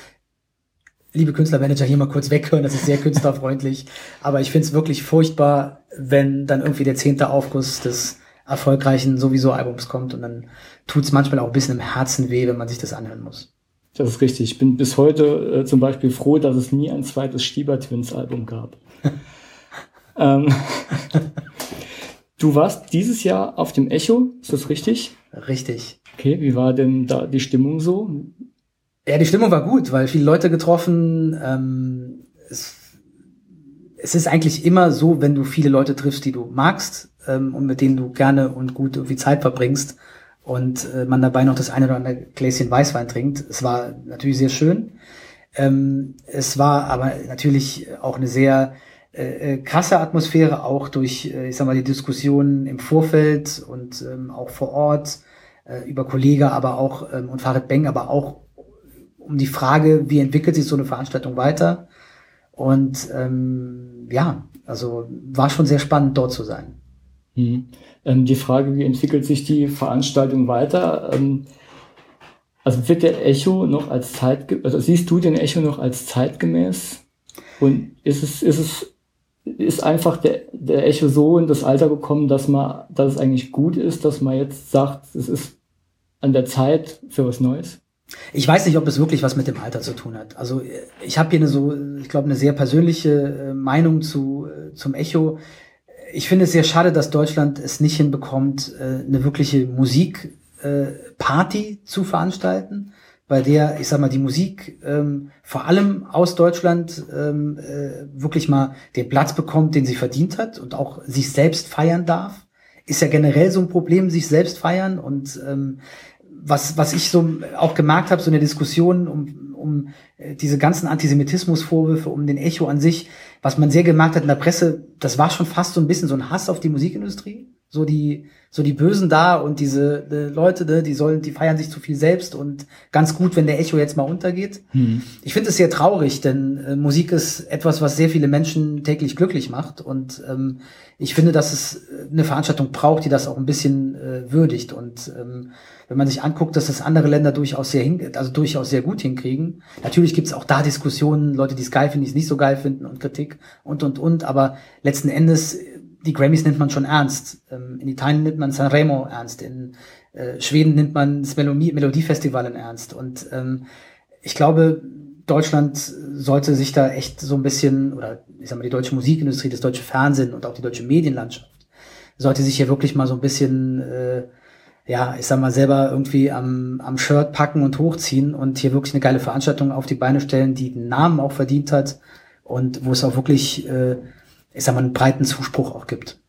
Liebe Künstlermanager, hier mal kurz weghören, das ist sehr künstlerfreundlich. Aber ich finde es wirklich furchtbar, wenn dann irgendwie der zehnte Aufguss des erfolgreichen sowieso Albums kommt und dann tut es manchmal auch ein bisschen im Herzen weh, wenn man sich das anhören muss. Das ist richtig. Ich bin bis heute äh, zum Beispiel froh, dass es nie ein zweites Stieber Twins Album gab. ähm, du warst dieses Jahr auf dem Echo, ist das richtig? Richtig. Okay, wie war denn da die Stimmung so? Ja, die Stimmung war gut, weil viele Leute getroffen. Ähm, es, es ist eigentlich immer so, wenn du viele Leute triffst, die du magst ähm, und mit denen du gerne und gut irgendwie Zeit verbringst, und äh, man dabei noch das eine oder andere Gläschen Weißwein trinkt. Es war natürlich sehr schön. Ähm, es war aber natürlich auch eine sehr äh, äh, krasse Atmosphäre, auch durch, äh, ich sag mal, die Diskussionen im Vorfeld und ähm, auch vor Ort äh, über Kollege, aber auch ähm, und Farid Beng, aber auch um die Frage, wie entwickelt sich so eine Veranstaltung weiter. Und ähm, ja, also war schon sehr spannend, dort zu sein. Mhm. Ähm, die Frage, wie entwickelt sich die Veranstaltung weiter? Ähm, also wird der Echo noch als Zeit, also siehst du den Echo noch als zeitgemäß? Und ist es, ist es, ist einfach der, der Echo so in das Alter gekommen, dass man, dass es eigentlich gut ist, dass man jetzt sagt, es ist an der Zeit für was Neues? Ich weiß nicht, ob es wirklich was mit dem Alter zu tun hat. Also ich habe hier eine so, ich glaube, eine sehr persönliche äh, Meinung zu äh, zum Echo. Ich finde es sehr schade, dass Deutschland es nicht hinbekommt, äh, eine wirkliche Musikparty zu veranstalten, bei der, ich sag mal, die Musik ähm, vor allem aus Deutschland ähm, äh, wirklich mal den Platz bekommt, den sie verdient hat und auch sich selbst feiern darf. Ist ja generell so ein Problem, sich selbst feiern und ähm, was, was ich so auch gemerkt habe, so eine Diskussion um, um äh, diese ganzen Antisemitismusvorwürfe, um den Echo an sich, was man sehr gemerkt hat in der Presse, das war schon fast so ein bisschen so ein Hass auf die Musikindustrie. So die, so die Bösen da und diese die Leute, ne, die sollen, die feiern sich zu viel selbst und ganz gut, wenn der Echo jetzt mal untergeht. Hm. Ich finde es sehr traurig, denn äh, Musik ist etwas, was sehr viele Menschen täglich glücklich macht und ähm, ich finde, dass es äh, eine Veranstaltung braucht, die das auch ein bisschen äh, würdigt. Und ähm, wenn man sich anguckt, dass das andere Länder durchaus sehr hin, also durchaus sehr gut hinkriegen. Natürlich gibt es auch da Diskussionen, Leute, die es geil finden, die es nicht so geil finden und Kritik und und und. Aber letzten Endes, die Grammys nimmt man schon ernst. Ähm, in Italien nimmt man Sanremo ernst. In äh, Schweden nimmt man das Melodie Melodiefestival in ernst. Und ähm, ich glaube, Deutschland sollte sich da echt so ein bisschen, oder ich sag mal, die deutsche Musikindustrie, das deutsche Fernsehen und auch die deutsche Medienlandschaft, sollte sich hier wirklich mal so ein bisschen, äh, ja, ich sag mal, selber irgendwie am, am Shirt packen und hochziehen und hier wirklich eine geile Veranstaltung auf die Beine stellen, die den Namen auch verdient hat und wo es auch wirklich, äh, ich sag mal, einen breiten Zuspruch auch gibt.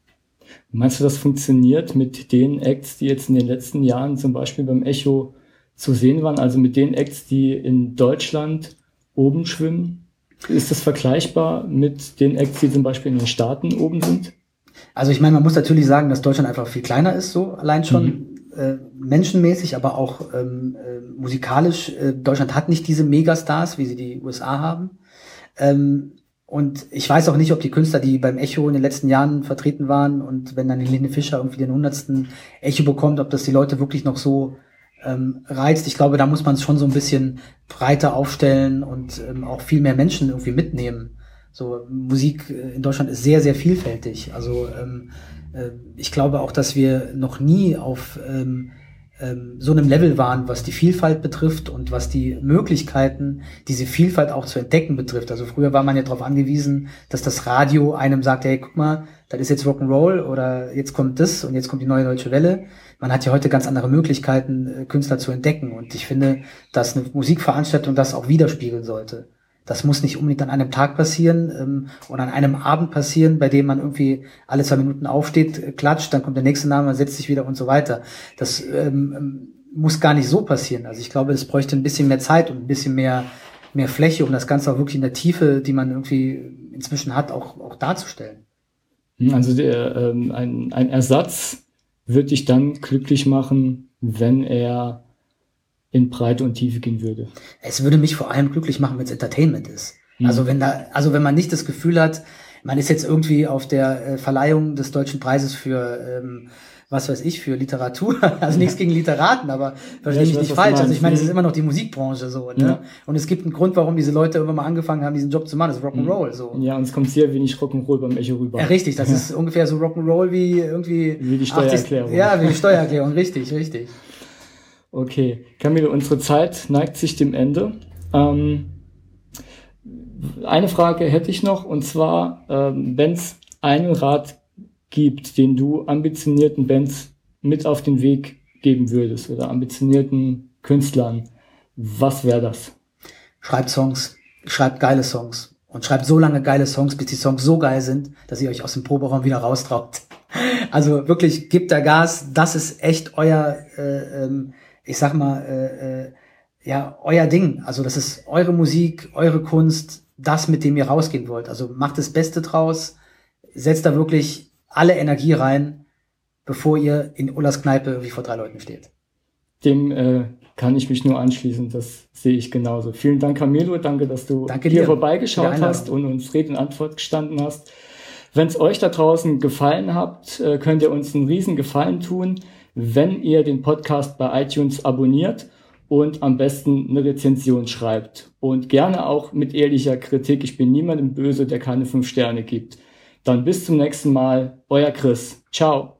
Meinst du, das funktioniert mit den Acts, die jetzt in den letzten Jahren zum Beispiel beim Echo zu sehen waren, also mit den Acts, die in Deutschland oben schwimmen? Ist das vergleichbar mit den Acts, die zum Beispiel in den Staaten oben sind? Also ich meine, man muss natürlich sagen, dass Deutschland einfach viel kleiner ist, so allein schon mhm. Äh, menschenmäßig, aber auch ähm, äh, musikalisch. Äh, Deutschland hat nicht diese Megastars, wie sie die USA haben. Ähm, und ich weiß auch nicht, ob die Künstler, die beim Echo in den letzten Jahren vertreten waren und wenn dann Helene Fischer irgendwie den hundertsten Echo bekommt, ob das die Leute wirklich noch so ähm, reizt. Ich glaube, da muss man es schon so ein bisschen breiter aufstellen und ähm, auch viel mehr Menschen irgendwie mitnehmen. So Musik äh, in Deutschland ist sehr, sehr vielfältig. Also ähm, äh, ich glaube auch, dass wir noch nie auf ähm, ähm, so einem Level waren, was die Vielfalt betrifft und was die Möglichkeiten, diese Vielfalt auch zu entdecken betrifft. Also früher war man ja darauf angewiesen, dass das Radio einem sagt, hey, guck mal, das ist jetzt Rock'n'Roll oder jetzt kommt das und jetzt kommt die neue deutsche Welle. Man hat ja heute ganz andere Möglichkeiten, äh, Künstler zu entdecken. Und ich finde, dass eine Musikveranstaltung das auch widerspiegeln sollte. Das muss nicht unbedingt an einem Tag passieren ähm, oder an einem Abend passieren, bei dem man irgendwie alle zwei Minuten aufsteht, äh, klatscht, dann kommt der nächste Name, setzt sich wieder und so weiter. Das ähm, ähm, muss gar nicht so passieren. Also ich glaube, es bräuchte ein bisschen mehr Zeit und ein bisschen mehr, mehr Fläche, um das Ganze auch wirklich in der Tiefe, die man irgendwie inzwischen hat, auch, auch darzustellen. Hm, also der, ähm, ein, ein Ersatz wird dich dann glücklich machen, wenn er in Breite und Tiefe gehen würde. Es würde mich vor allem glücklich machen, wenn es Entertainment ist. Mhm. Also wenn da, also wenn man nicht das Gefühl hat, man ist jetzt irgendwie auf der äh, Verleihung des deutschen Preises für ähm, was weiß ich, für Literatur. Also nichts gegen Literaten, aber verstehe ja, mich nicht falsch. Also ich meine, es ist immer noch die Musikbranche so. Ne? Ja. Und es gibt einen Grund, warum diese Leute irgendwann mal angefangen haben, diesen Job zu machen. Das ist Rock'n'Roll. So. Ja, und es kommt sehr wenig Rock'n'Roll beim Echo rüber. Ja, richtig. Das ja. ist ungefähr so Rock'n'Roll wie irgendwie... Wie die Steuererklärung. 80, ja, wie die Steuererklärung. richtig, richtig. Okay, Camille, unsere Zeit neigt sich dem Ende. Ähm, eine Frage hätte ich noch, und zwar, ähm, wenn es einen Rat gibt, den du ambitionierten Bands mit auf den Weg geben würdest oder ambitionierten Künstlern, was wäre das? Schreibt Songs, schreibt geile Songs und schreibt so lange geile Songs, bis die Songs so geil sind, dass ihr euch aus dem Proberaum wieder raustraut. Also wirklich, gebt da Gas, das ist echt euer äh, ähm, ich sag mal, äh, äh, ja euer Ding. Also das ist eure Musik, eure Kunst, das, mit dem ihr rausgehen wollt. Also macht das Beste draus, setzt da wirklich alle Energie rein, bevor ihr in Ullas Kneipe wie vor drei Leuten steht. Dem äh, kann ich mich nur anschließen, das sehe ich genauso. Vielen Dank, Camilo, danke, dass du danke hier vorbeigeschaut hast und uns Rede und Antwort gestanden hast. Wenn es euch da draußen gefallen hat, äh, könnt ihr uns einen riesen Gefallen tun, wenn ihr den Podcast bei iTunes abonniert und am besten eine Rezension schreibt. Und gerne auch mit ehrlicher Kritik. Ich bin niemandem böse, der keine fünf Sterne gibt. Dann bis zum nächsten Mal. Euer Chris. Ciao.